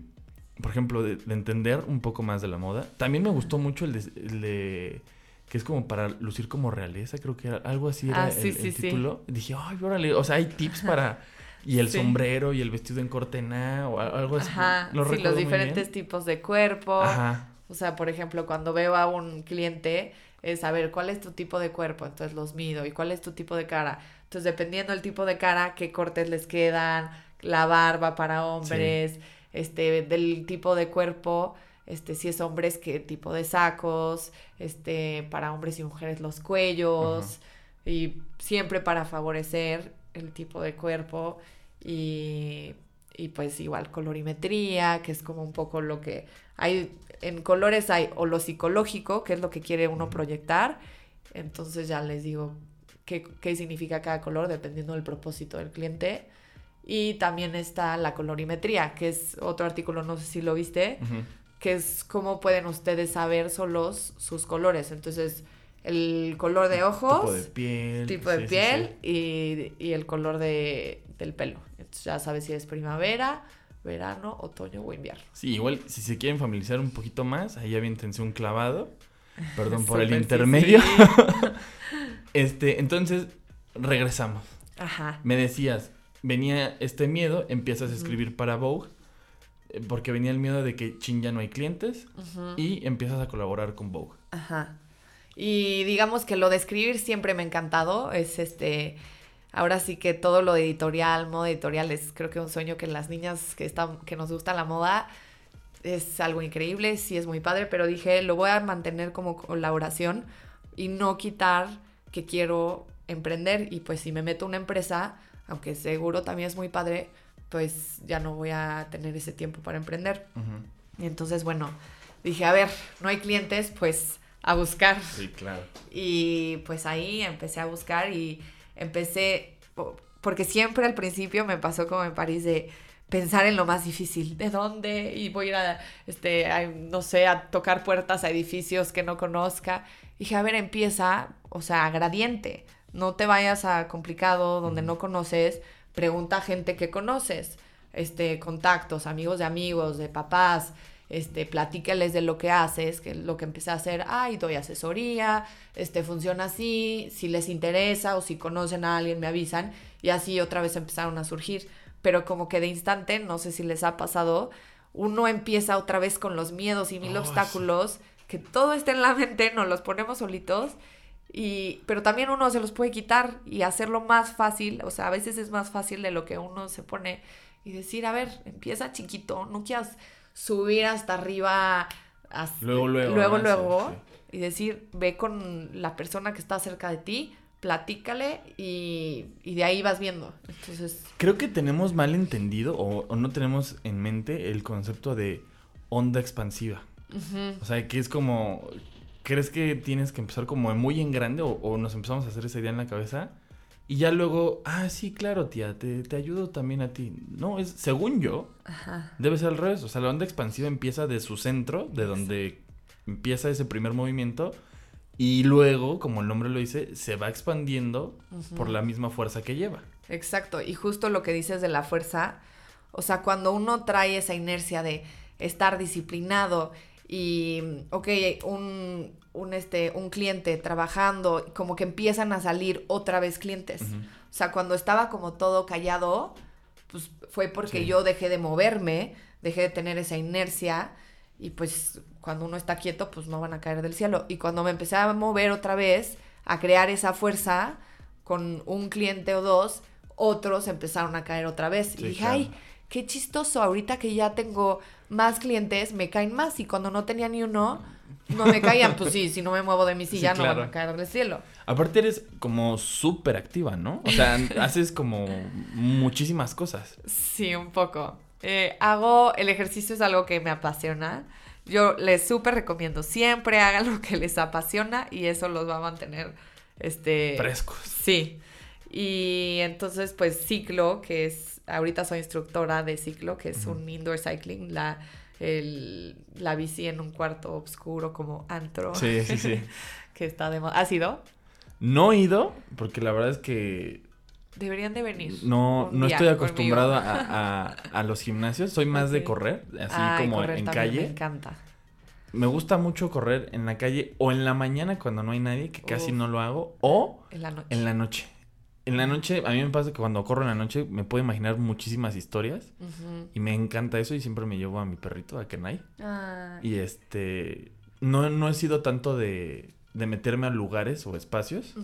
A: por ejemplo, de, entender un poco más de la moda. También me gustó mucho el de que es como para lucir como realeza, creo que algo así era ah, el, título. Dije, ay, órale, o sea, hay tips para... Y el sombrero y el vestido en cortena o algo así.
B: Ajá, sí, los diferentes tipos de cuerpo. Ajá. O sea, por ejemplo, cuando veo a un cliente, es saber cuál es tu tipo de cuerpo, entonces los mido, y cuál es tu tipo de cara. Entonces, dependiendo del tipo de cara, qué cortes les quedan, la barba para hombres, este, del tipo de cuerpo, este, si es hombres, qué tipo de sacos, este, para hombres y mujeres los cuellos, y siempre para favorecer el tipo de cuerpo y, y pues igual colorimetría, que es como un poco lo que hay, en colores hay o lo psicológico, que es lo que quiere uno proyectar, entonces ya les digo qué, qué significa cada color dependiendo del propósito del cliente. Y también está la colorimetría, que es otro artículo, no sé si lo viste, que es cómo pueden ustedes saber solos sus colores. Entonces, el color de ojos,
A: Tipo de piel.
B: tipo de
A: sí,
B: piel
A: sí.
B: Y, y el color de, del pelo. Entonces, ya sabes si es primavera, verano, otoño o invierno.
A: Sí, igual si se quieren familiarizar un poquito más, ahí aviéntense un clavado. Perdón por el intermedio. Este, entonces, regresamos.
B: Ajá.
A: Me decías, venía este miedo, empiezas a escribir para Vogue, eh, porque venía el miedo de que chin ya no hay clientes, y empiezas a colaborar con Vogue.
B: Ajá. Y digamos que lo de escribir siempre me ha encantado. Es este. Ahora sí que todo lo de editorial, moda editorial, es creo que un sueño que las niñas que están, que nos gusta la moda, es algo increíble, sí es muy padre, pero dije, lo voy a mantener como colaboración y no quitar que quiero emprender. Y pues si me meto una empresa, aunque seguro también es muy padre, pues ya no voy a tener ese tiempo para emprender. Y entonces, bueno, dije, a ver, no hay clientes, pues a buscar.
A: Sí, claro.
B: Y pues ahí empecé a buscar y empecé, po- porque siempre al principio me pasó como en París de pensar en lo más difícil, ¿de dónde? Y voy a ir a, este, a, no sé, a tocar puertas a edificios que no conozca. Dije, a ver, empieza, o sea, a gradiente, no te vayas a complicado donde no conoces, pregunta a gente que conoces, este, contactos, amigos de amigos, de papás, este, platícales de lo que haces, que lo que empecé a hacer, ay, doy asesoría, este, funciona así, si les interesa o si conocen a alguien me avisan, y así otra vez empezaron a surgir, pero como que de instante, no sé si les ha pasado, uno empieza otra vez con los miedos y mil
A: Oh,
B: obstáculos, que todo está en la mente, nos los ponemos solitos, y, pero también uno se los puede quitar y hacerlo más fácil, o sea, a veces es más fácil de lo que uno se pone y decir, a ver, empieza chiquito, no quieras subir hasta arriba,
A: Luego, luego,
B: luego, y decir, ve con la persona que está cerca de ti, platícale y, y de ahí vas viendo. Entonces,
A: Creo que tenemos mal entendido o, o no tenemos en mente el concepto de onda expansiva. O sea, que es como, ¿crees que tienes que empezar como muy en grande o, o nos empezamos a hacer esa idea en la cabeza? Y ya luego, ah, sí, claro, tía, te, te ayudo también a ti. No, es, según yo,
B: ajá,
A: debe ser al revés. O sea, la onda expansiva empieza de su centro, de donde empieza ese primer movimiento, y luego, como el nombre lo dice, se va expandiendo por la misma fuerza que lleva.
B: Exacto, y justo lo que dices de la fuerza, o sea, cuando uno trae esa inercia de estar disciplinado y, ok, un, un, este, un cliente trabajando, como que empiezan a salir otra vez clientes. O sea, cuando estaba como todo callado, pues fue porque
A: Sí.
B: yo dejé de moverme, dejé de tener esa inercia y pues cuando uno está quieto, pues no van a caer del cielo. Y cuando me empecé a mover otra vez, a crear esa fuerza con un cliente o dos, otros empezaron a caer otra vez.
A: Sí,
B: y dije,
A: claro.
B: ay, qué chistoso, ahorita que ya tengo más clientes, me caen más. Y cuando no tenía ni uno, no me caían. pues sí, si no me muevo de mi
A: Sí,
B: silla, no
A: claro.
B: van a caer del cielo.
A: Aparte eres como súper activa, ¿no? O sea, haces como muchísimas cosas.
B: Sí, un poco. Eh, hago, el ejercicio es algo que me apasiona. Yo les súper recomiendo, siempre hagan lo que les apasiona y eso los va a mantener, este...
A: Frescos.
B: Sí. Y entonces, pues, ciclo, que es, ahorita soy instructora de ciclo, que es un indoor cycling, la, el, la bici en un cuarto oscuro como antro,
A: Sí, sí, sí.
B: que está de moda. ¿Has ido?
A: No he ido, porque la verdad es que
B: Deberían de venir.
A: no, no estoy acostumbrado a, a- a los gimnasios. Soy más de correr, así
B: Ay,
A: como
B: correr
A: en calle.
B: Me encanta.
A: Me gusta mucho correr en la calle o en la mañana cuando no hay nadie, que casi
B: Uf.
A: no lo hago, o
B: En la noche.
A: en la noche. En la noche, a mí me pasa que cuando corro en la noche me puedo imaginar muchísimas historias y me encanta eso y siempre me llevo a mi perrito, a Kenai.
B: Ah,
A: Y este, no, no he sido tanto de, de meterme a lugares o espacios.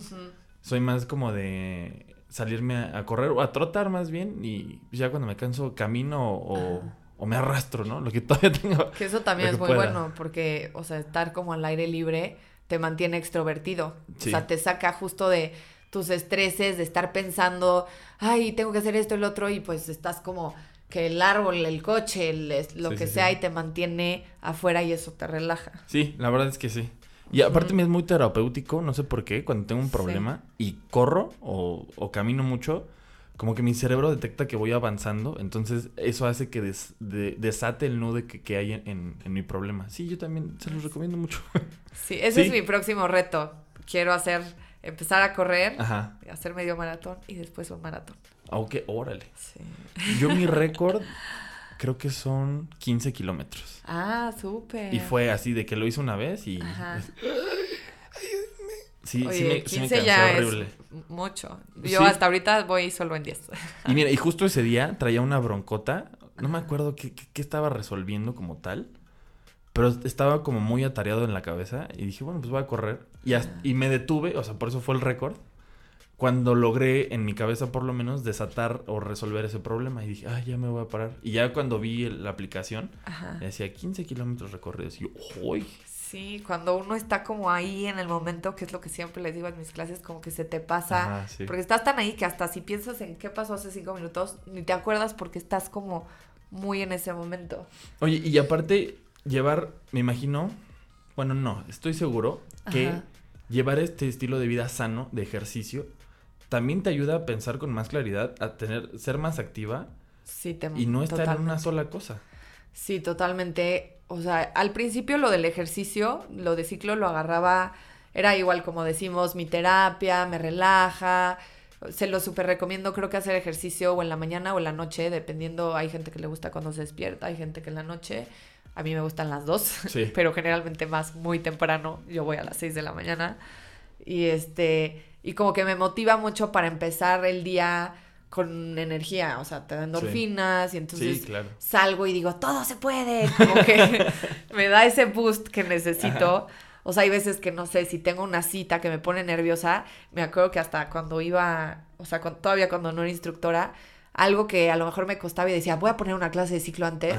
A: Soy más como de salirme a, a correr o a trotar más bien y ya cuando me canso camino o,
B: Ah.
A: o me arrastro, ¿no? Lo que todavía tengo.
B: Que eso también es muy
A: pueda.
B: bueno porque, o sea, estar como al aire libre te mantiene extrovertido.
A: Sí.
B: O sea, te saca justo de tus estreses, de estar pensando, ay, tengo que hacer esto lo otro, y pues estás como que el árbol, el coche, el- es- lo
A: Sí,
B: que
A: sí,
B: sea,
A: sí.
B: y te mantiene afuera y eso te relaja.
A: Sí, la verdad es que sí. Y aparte me es muy terapéutico, no sé por qué, cuando tengo un problema y corro o, o camino mucho, como que mi cerebro detecta que voy avanzando, entonces eso hace que desate el nudo que, que hay en, en, mi problema. Sí, yo también se los recomiendo mucho.
B: Sí, ese es mi próximo reto. Quiero hacer, empezar a correr, Ajá. hacer medio maratón y después un maratón.
A: Aunque, órale. Sí. Yo mi récord creo que son 15 kilómetros.
B: Ah, súper.
A: Y fue así de que lo hice una vez y... Ajá.
B: Sí, sí me, 15 ya horrible. Es mucho. Yo hasta ahorita voy solo en 10.
A: Y mira, y justo ese día traía una broncota. No me acuerdo qué, qué, estaba resolviendo como tal. Pero estaba como muy atareado en la cabeza. Y dije, bueno, pues voy a correr. Y, y me detuve, o sea, por eso fue el récord. Cuando logré, en mi cabeza por lo menos, desatar o resolver ese problema. Y dije, ah, ya me voy a parar. Y ya cuando vi la aplicación, decía 15 kilómetros recorridos. Y yo, ¡uy!
B: Sí, cuando uno está como ahí en el momento, que es lo que siempre les digo en mis clases, como que se te pasa, porque estás tan ahí que hasta si piensas en qué pasó hace cinco minutos, ni te acuerdas porque estás como muy en ese momento.
A: Oye, y aparte, llevar, me imagino, bueno, no, estoy seguro que llevar este estilo de vida sano, de ejercicio, también te ayuda a pensar con más claridad, a tener, ser más activa
B: sí,
A: y no estar en una sola cosa.
B: Sí, totalmente o sea, al principio lo del ejercicio, lo de ciclo lo agarraba, era igual como decimos, mi terapia, me relaja, se lo súper recomiendo, creo que hacer ejercicio o en la mañana o en la noche, dependiendo, hay gente que le gusta cuando se despierta, hay gente que en la noche, a mí me gustan las dos, pero generalmente más muy temprano, yo voy a las 6 de la mañana, y este, y como que me motiva mucho para empezar el día con energía, o sea, te da endorfinas y entonces salgo y digo, todo se puede, como que me da ese boost que necesito. O sea, hay veces que no sé, si tengo una cita que me pone nerviosa, me acuerdo que hasta cuando iba, o sea, todavía cuando no era instructora, algo que a lo mejor me costaba y decía, voy a poner una clase de ciclo antes,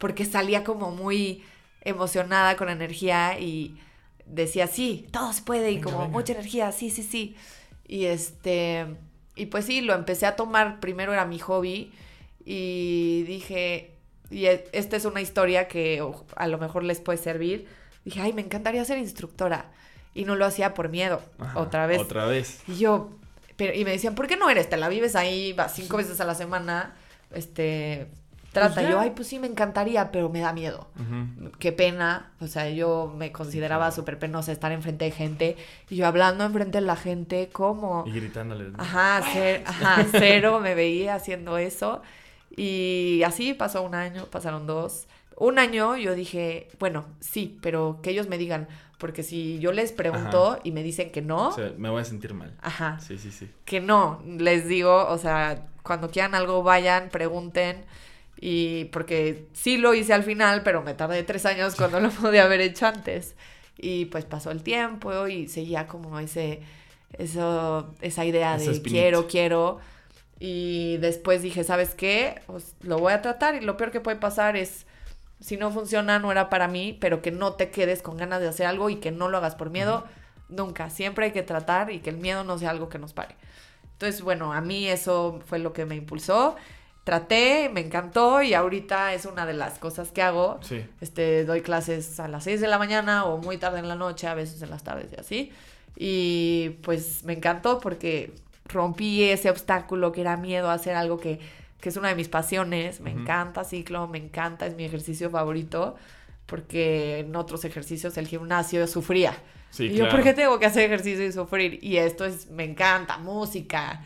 B: porque salía como muy emocionada con energía y decía, sí, todo se puede y como mucha energía, sí, sí, sí. Y este y pues sí, lo empecé a tomar, primero era mi hobby y dije, y e, esta es una historia que a lo mejor les puede servir. Dije, ay, me encantaría ser instructora. Y no lo hacía por miedo, otra vez.
A: Otra vez.
B: Y yo, pero, y me decían, ¿por qué no eres? Te la vives ahí, vas cinco veces a la semana, este, trata. Pues yo, ay, pues sí, me encantaría, pero me da miedo. Qué pena. O sea, yo me consideraba súper penosa estar enfrente de gente. Y yo hablando enfrente de la gente, ¿cómo?
A: Y gritándole.
B: Ajá, ajá, cero me veía haciendo eso. Y así pasó un año, pasaron dos. Un año yo dije, bueno, sí, pero que ellos me digan, porque si yo les pregunto y me dicen que no...
A: O sea, me voy a sentir mal.
B: Ajá.
A: Sí, sí, sí.
B: Que no, les digo, o sea, cuando quieran algo, vayan, pregunten. Y porque sí lo hice al final, pero me tardé tres años cuando lo podía haber hecho antes. Y pues pasó el tiempo y seguía como ese, eso, esa idea de quiero, quiero. Y después dije, ¿sabes qué? Pues lo voy a tratar y lo peor que puede pasar es, si no funciona, no era para mí, pero que no te quedes con ganas de hacer algo y que no lo hagas por miedo. Nunca, siempre hay que tratar y que el miedo no sea algo que nos pare. Entonces, bueno, a mí eso fue lo que me impulsó traté, me encantó y ahorita es una de las cosas que hago.
A: Sí.
B: Este, doy clases a las 6 de la mañana o muy tarde en la noche, a veces en las tardes y así. Y pues me encantó porque rompí ese obstáculo que era miedo a hacer algo que, que es una de mis pasiones. Me encanta ciclo, me encanta, es mi ejercicio favorito porque en otros ejercicios el gimnasio sufría.
A: Sí,
B: y yo, ¿por qué tengo que hacer ejercicio y sufrir? Y esto es, me encanta, música,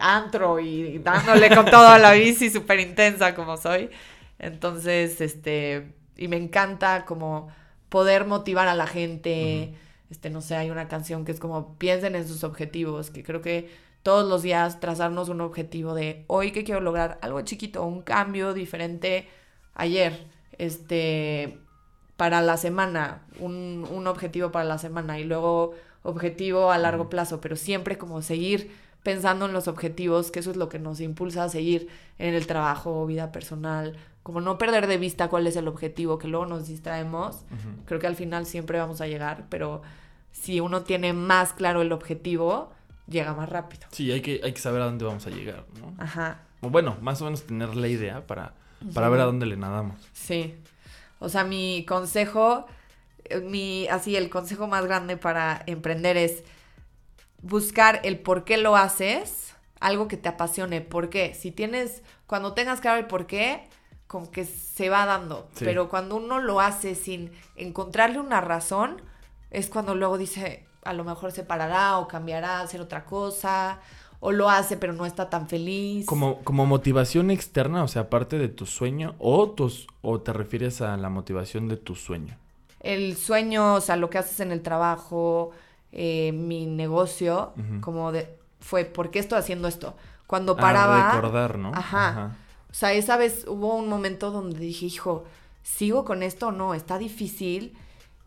B: antro y dándole con todo a la bici súper intensa como soy. Entonces, este, y me encanta como poder motivar a la gente. Este, no sé, hay una canción que es como piensen en sus objetivos, que creo que todos los días trazarnos un objetivo de hoy que quiero lograr algo chiquito, un cambio diferente ayer, este, para la semana, un, un objetivo para la semana y luego objetivo a largo plazo, pero siempre como seguir pensando en los objetivos, que eso es lo que nos impulsa a seguir en el trabajo, vida personal, como no perder de vista cuál es el objetivo, que luego nos distraemos, creo que al final siempre vamos a llegar, pero si uno tiene más claro el objetivo, llega más rápido.
A: Sí, hay que, hay que saber a dónde vamos a llegar, ¿no?
B: Ajá.
A: O bueno, más o menos tener la idea para, para ver a dónde le nadamos.
B: Sí. O sea, mi consejo, eh, mi, así, el consejo más grande para emprender es buscar el por qué lo haces algo que te apasione. ¿Por qué? Si tienes, cuando tengas claro el por qué, como que se va dando.
A: Sí.
B: Pero cuando uno lo hace sin encontrarle una razón, es cuando luego dice, a lo mejor se parará o cambiará a hacer otra cosa, o lo hace pero no está tan feliz.
A: Como, como motivación externa, o sea, aparte de tu sueño, o, tus, o te refieres a la motivación de tu sueño.
B: el sueño, o sea, lo que haces en el trabajo, eh, mi negocio, como de, fue, ¿por qué estoy haciendo esto? Cuando
A: Ah,
B: paraba...
A: recordar, ¿no?
B: Ajá. O sea, esa vez hubo un momento donde dije, hijo, ¿sigo con esto o no? Está difícil.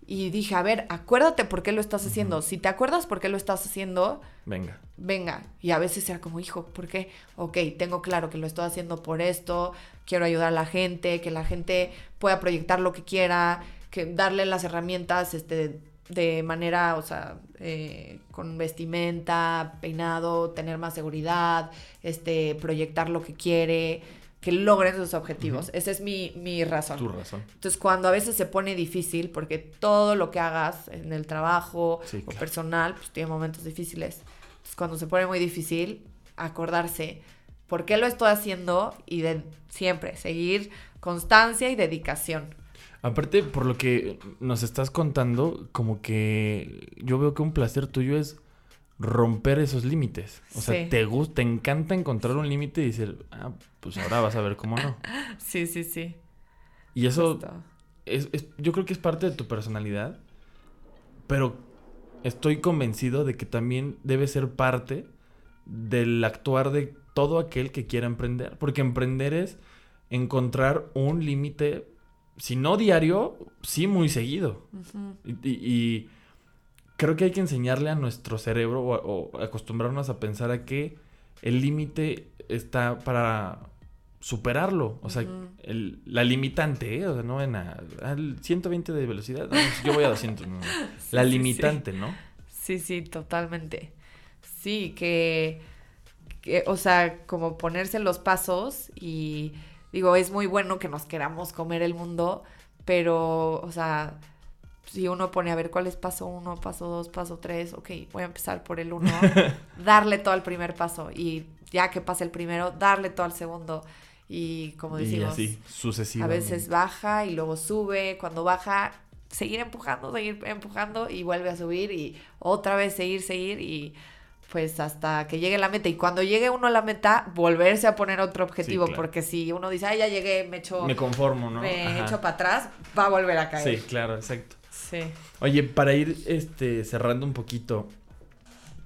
B: Y dije, a ver, acuérdate por qué lo estás haciendo. Si te acuerdas por qué lo estás haciendo,
A: Venga.
B: venga. Y a veces era como, hijo, ¿por qué? Ok, tengo claro que lo estoy haciendo por esto, quiero ayudar a la gente, que la gente pueda proyectar lo que quiera, que darle las herramientas este, de manera, o sea, eh, con vestimenta, peinado, tener más seguridad, este, proyectar lo que quiere, que logren sus objetivos. Esa es mi, mi razón.
A: Tu razón.
B: Entonces, cuando a veces se pone difícil, porque todo lo que hagas en el trabajo
A: Sí,
B: o
A: claro.
B: personal, pues tiene momentos difíciles. Entonces, cuando se pone muy difícil, acordarse por qué lo estoy haciendo y de siempre seguir constancia y dedicación.
A: Aparte, por lo que nos estás contando, como que yo veo que un placer tuyo es romper esos límites. O sea,
B: Sí.
A: te gusta, te encanta encontrar un límite y decir, ah, pues ahora vas a ver cómo no.
B: Sí, sí, sí.
A: Y eso es, es- yo creo que es parte de tu personalidad, pero estoy convencido de que también debe ser parte del actuar de todo aquel que quiera emprender, porque emprender es encontrar un límite, si no diario, sí muy seguido. Y, y- y creo que hay que enseñarle a nuestro cerebro o, o acostumbrarnos a pensar a que el límite está para superarlo. O sea, el- la limitante, ¿eh? O sea, no en a- al 120 de velocidad. no, yo voy a 200. no, no. la
B: sí, sí.
A: limitante, ¿no?
B: Sí, sí, totalmente. Sí, que, que, o sea, como ponerse los pasos y digo, es muy bueno que nos queramos comer el mundo, pero, o sea, si uno pone a ver cuál es paso uno, paso dos, paso tres, ok, voy a empezar por el uno, darle todo al primer paso y ya que pase el primero, darle todo al segundo. Y como
A: y
B: decimos,
A: así,
B: a veces baja y luego sube. Cuando baja, seguir empujando, seguir empujando y vuelve a subir y otra vez seguir, seguir y pues hasta que llegue la meta. Y cuando llegue uno a la meta, volverse a poner otro objetivo.
A: claro.
B: Porque si uno dice, ay, ya llegué, me echo,
A: Me conformo, ¿no?
B: me
A: Ajá.
B: echo para atrás, va a volver a caer.
A: Sí, claro, exacto.
B: Sí.
A: Oye, para ir este, cerrando un poquito,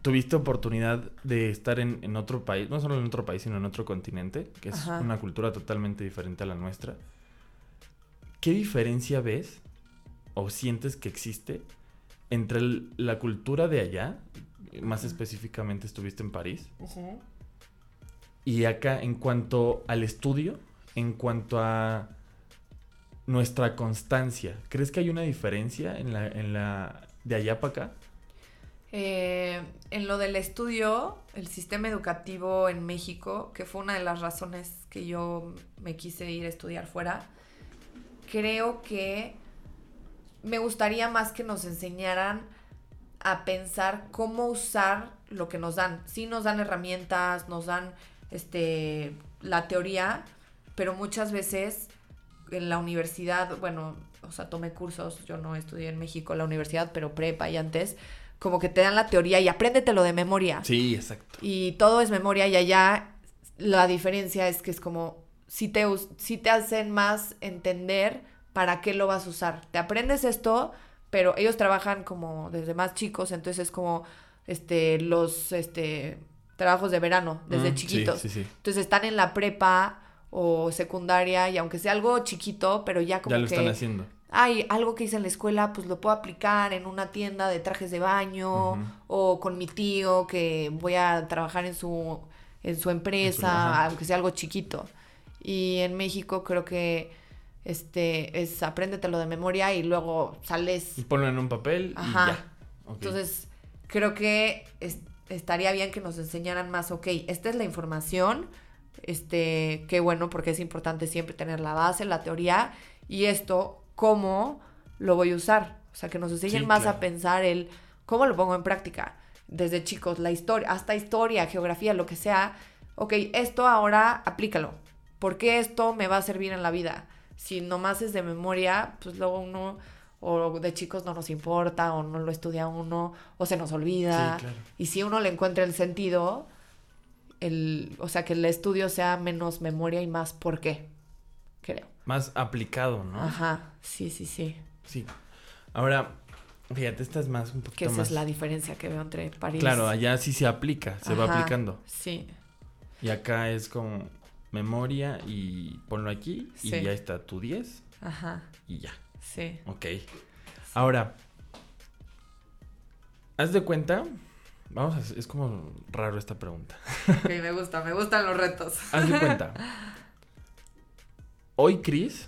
A: ¿tuviste oportunidad de estar en, en otro país, no solo en otro país, sino en otro continente, que es
B: Ajá.
A: una cultura totalmente diferente a la nuestra? ¿Qué diferencia ves o sientes que existe entre el- la cultura de allá, más específicamente estuviste en París, y acá en cuanto al estudio, en cuanto a nuestra constancia? ¿Crees que hay una diferencia en la, en la de allá para acá?
B: Eh, en lo del estudio, el sistema educativo en México, que fue una de las razones que yo me quise ir a estudiar fuera, creo que me gustaría más que nos enseñaran a pensar cómo usar lo que nos dan. Sí nos dan herramientas, nos dan este la teoría, pero muchas veces en la universidad, bueno, o sea, tomé cursos, yo no estudié en México la universidad, pero prepa y antes, como que te dan la teoría y apréndetelo de memoria.
A: Sí, exacto.
B: Y todo es memoria y allá la diferencia es que es como si te, si te hacen más entender para qué lo vas a usar. Te aprendes esto, pero ellos trabajan como desde más chicos, entonces es como este los este trabajos de verano desde
A: Mm, sí,
B: chiquitos.
A: Sí, sí,
B: Entonces están en la prepa o secundaria y aunque sea algo chiquito, pero ya como
A: Ya lo
B: que
A: están haciendo.
B: ay, algo que hice en la escuela, pues lo puedo aplicar en una tienda de trajes de baño o con mi tío que voy a trabajar en su, en su empresa, aunque sea algo chiquito. Y en México creo que este es apréndetelo de memoria y luego sales.
A: Y ponlo en un papel
B: Ajá.
A: y ya.
B: Entonces, creo que es- estaría bien que nos enseñaran más, ok, esta es la información, este, qué bueno, porque es importante siempre tener la base, la teoría, y esto, ¿cómo lo voy a usar? O sea, que nos enseñen
A: Sí,
B: más
A: claro.
B: a pensar el cómo lo pongo en práctica. desde chicos, la historia, hasta historia, geografía, lo que sea, ok, esto ahora aplícalo. ¿Por qué esto me va a servir en la vida? Si nomás es de memoria, pues luego uno, o de chicos no nos importa, o no lo estudia uno, o se nos olvida. Y si uno le encuentra el sentido, el, o sea, que el estudio sea menos memoria y más por qué, creo.
A: Más aplicado, ¿no?
B: Ajá, sí, sí, sí.
A: Sí. Ahora, fíjate, esta es más un poquito
B: que esa
A: más...
B: es la diferencia que veo entre París.
A: Claro, allá sí se aplica, se va aplicando.
B: Sí.
A: Y acá es como memoria y ponlo aquí y ya está tu 10.
B: Ajá.
A: Y ya.
B: Sí.
A: Ok. Ahora, haz de cuenta, vamos a, es como raro esta pregunta.
B: Ok, me gusta, me gustan los retos.
A: Haz de cuenta. Hoy Chris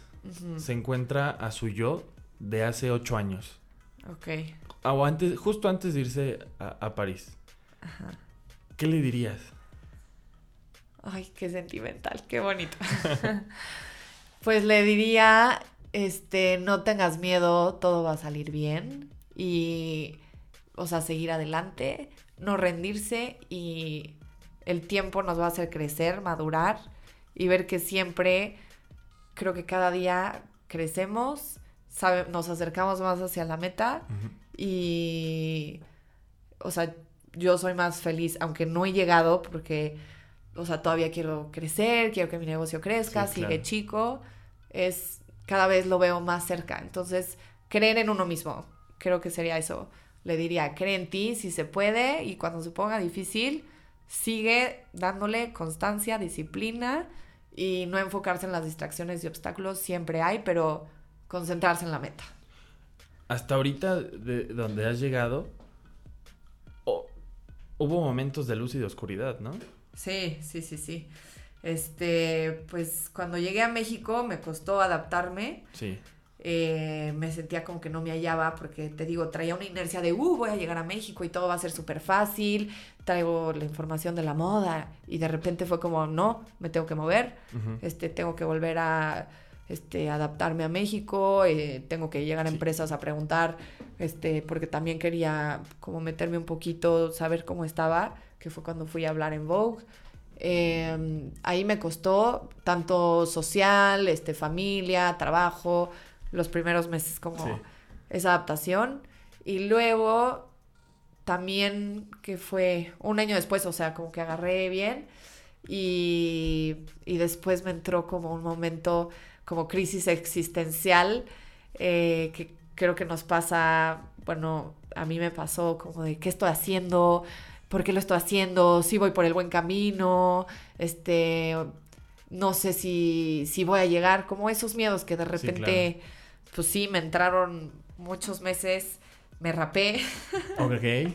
A: se encuentra a su yo de hace ocho años.
B: Ok.
A: O antes, justo antes de irse a, a París. Ajá. ¿Qué le dirías?
B: Ay, qué sentimental, qué bonito. pues le diría, este, no tengas miedo, todo va a salir bien y, o sea, seguir adelante, no rendirse y el tiempo nos va a hacer crecer, madurar y ver que siempre, creo que cada día crecemos, nos acercamos más hacia la meta y, o sea, yo soy más feliz, aunque no he llegado porque o sea, todavía quiero crecer, quiero que mi negocio crezca, sigue chico, es cada vez lo veo más cerca. Entonces, creer en uno mismo, creo que sería eso. Le diría, cree en ti si se puede y cuando se ponga difícil, sigue dándole constancia, disciplina y no enfocarse en las distracciones y obstáculos, siempre hay, pero concentrarse en la meta.
A: Hasta ahorita, de donde has llegado, hubo momentos de luz y de oscuridad, ¿no?
B: Sí, sí, sí, sí. Este, pues cuando llegué a México me costó adaptarme.
A: Sí.
B: Eh, me sentía como que no me hallaba porque te digo, traía una inercia de, uh, voy a llegar a México y todo va a ser súper fácil, traigo la información de la moda y de repente fue como, no, me tengo que mover, este, tengo que volver a este, adaptarme a México, eh, tengo que llegar a empresas a preguntar, este, porque también quería como meterme un poquito, saber cómo estaba que fue cuando fui a hablar en Vogue. Em, ahí me costó tanto social, este, familia, trabajo, los primeros meses como esa adaptación. Y luego también que fue un año después, o sea, como que agarré bien. Y, y después me entró como un momento como crisis existencial eh, que creo que nos pasa, bueno, a mí me pasó como de qué estoy haciendo, ¿por qué lo estoy haciendo? Si voy por el buen camino, este, no sé si, si voy a llegar, como esos miedos que de repente, pues sí, me entraron muchos meses, me rapé.
A: Ok.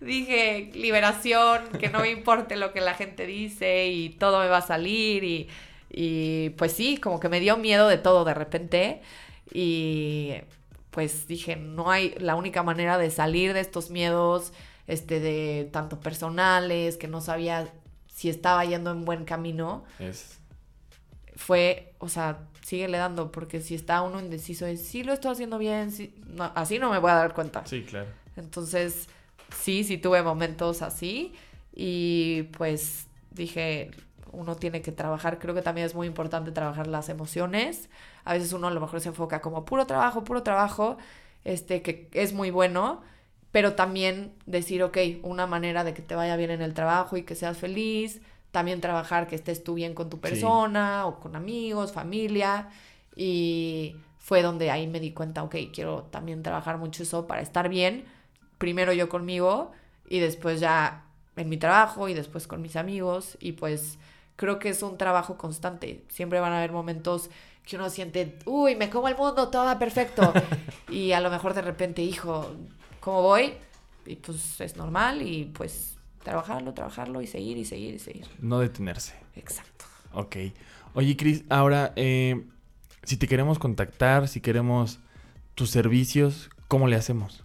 B: Dije, liberación, que no me importe lo que la gente dice y todo me va a salir y, y pues sí, como que me dio miedo de todo de repente y pues dije, no hay, la única manera de salir de estos miedos este, de tanto personales, que no sabía si estaba yendo en buen camino.
A: Es.
B: Fue, o sea, síguele dando, porque si está uno indeciso de si lo estoy haciendo bien, así no me voy a dar cuenta.
A: Sí, claro.
B: Entonces, sí, sí tuve momentos así y pues dije, uno tiene que trabajar, creo que también es muy importante trabajar las emociones. A veces uno a lo mejor se enfoca como puro trabajo, puro trabajo, este que es muy bueno, pero también decir, ok, una manera de que te vaya bien en el trabajo y que seas feliz, también trabajar que estés tú bien con tu persona o con amigos, familia, y fue donde ahí me di cuenta, ok, quiero también trabajar mucho eso para estar bien, primero yo conmigo y después ya en mi trabajo y después con mis amigos y pues creo que es un trabajo constante, siempre van a haber momentos que uno siente, uy, me como el mundo, todo va perfecto. y a lo mejor de repente, hijo, ¿cómo voy? Y pues es normal y pues trabajarlo, trabajarlo y seguir y seguir y seguir.
A: No detenerse.
B: Exacto.
A: Ok. Oye, Cris, ahora, eh, si te queremos contactar, si queremos tus servicios, ¿cómo le hacemos?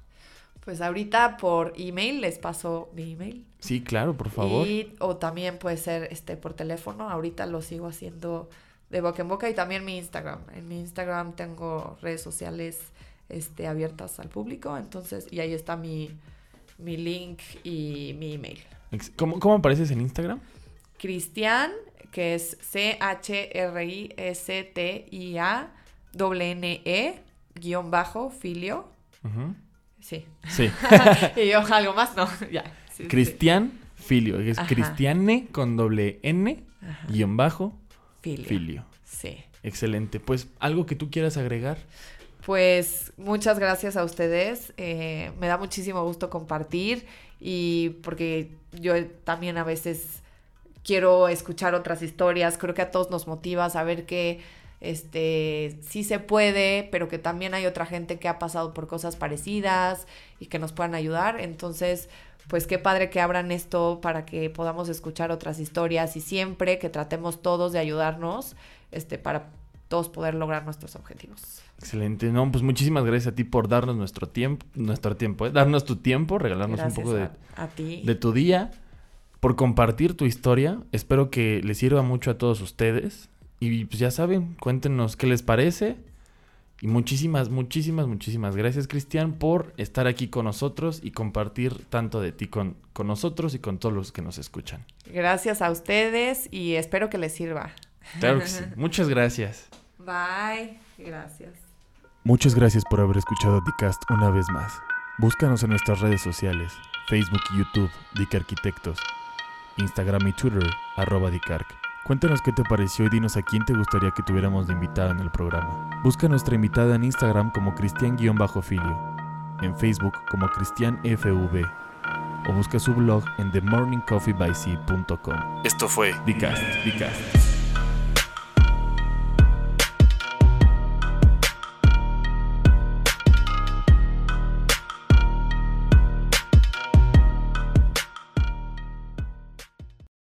B: Pues ahorita por email les paso mi email.
A: Sí, claro, por favor.
B: Y, o también puede ser este por teléfono. Ahorita lo sigo haciendo de boca en boca y también mi Instagram. En mi Instagram tengo redes sociales este, abiertas al público, entonces, y ahí está mi, mi link y mi email.
A: ¿Cómo, cómo apareces en Instagram?
B: Cristian, que es C-H-R-I-S-T-I-A-N-N-E, guion bajo, filio. Sí.
A: Sí.
B: y yo, algo más, no, ya. sí, sí.
A: Cristian Filio. Es
B: Ajá.
A: Cristiane con doble N,
B: Ajá.
A: guion bajo,
B: Filio.
A: Filio.
B: Sí.
A: Excelente. Pues, ¿algo que tú quieras agregar?
B: Pues muchas gracias a ustedes. eh, me da muchísimo gusto compartir y porque yo también a veces quiero escuchar otras historias. Creo que a todos nos motiva saber que este sí se puede, pero que también hay otra gente que ha pasado por cosas parecidas y que nos puedan ayudar. Entonces, pues qué padre que abran esto para que podamos escuchar otras historias y siempre que tratemos todos de ayudarnos este para todos poder lograr nuestros objetivos.
A: Excelente. No, pues muchísimas gracias a ti por darnos nuestro tiempo, nuestro tiempo, ¿eh? darnos tu tiempo, regalarnos
B: Gracias
A: un poco de,
B: a, a ti.
A: de tu día, por compartir tu historia. Espero que les sirva mucho a todos ustedes. Y pues ya saben, cuéntenos qué les parece. Y muchísimas, muchísimas, muchísimas gracias, Cristian, por estar aquí con nosotros y compartir tanto de ti con, con nosotros y con todos los que nos escuchan.
B: Gracias a ustedes y espero que les sirva.
A: Claro que sí. Muchas gracias.
B: Bye. Gracias.
A: Muchas gracias por haber escuchado Dicast una vez más. Búscanos en nuestras redes sociales, Facebook y YouTube, Dic Arquitectos, Instagram y Twitter, arroba Dicarc. Cuéntanos qué te pareció y dinos a quién te gustaría que tuviéramos de invitada en el programa. Busca a nuestra invitada en Instagram como Cristian-Filio, en Facebook como CristianFV o busca su blog en themorningcoffeebyc.com. Esto fue Dicast, Dicast.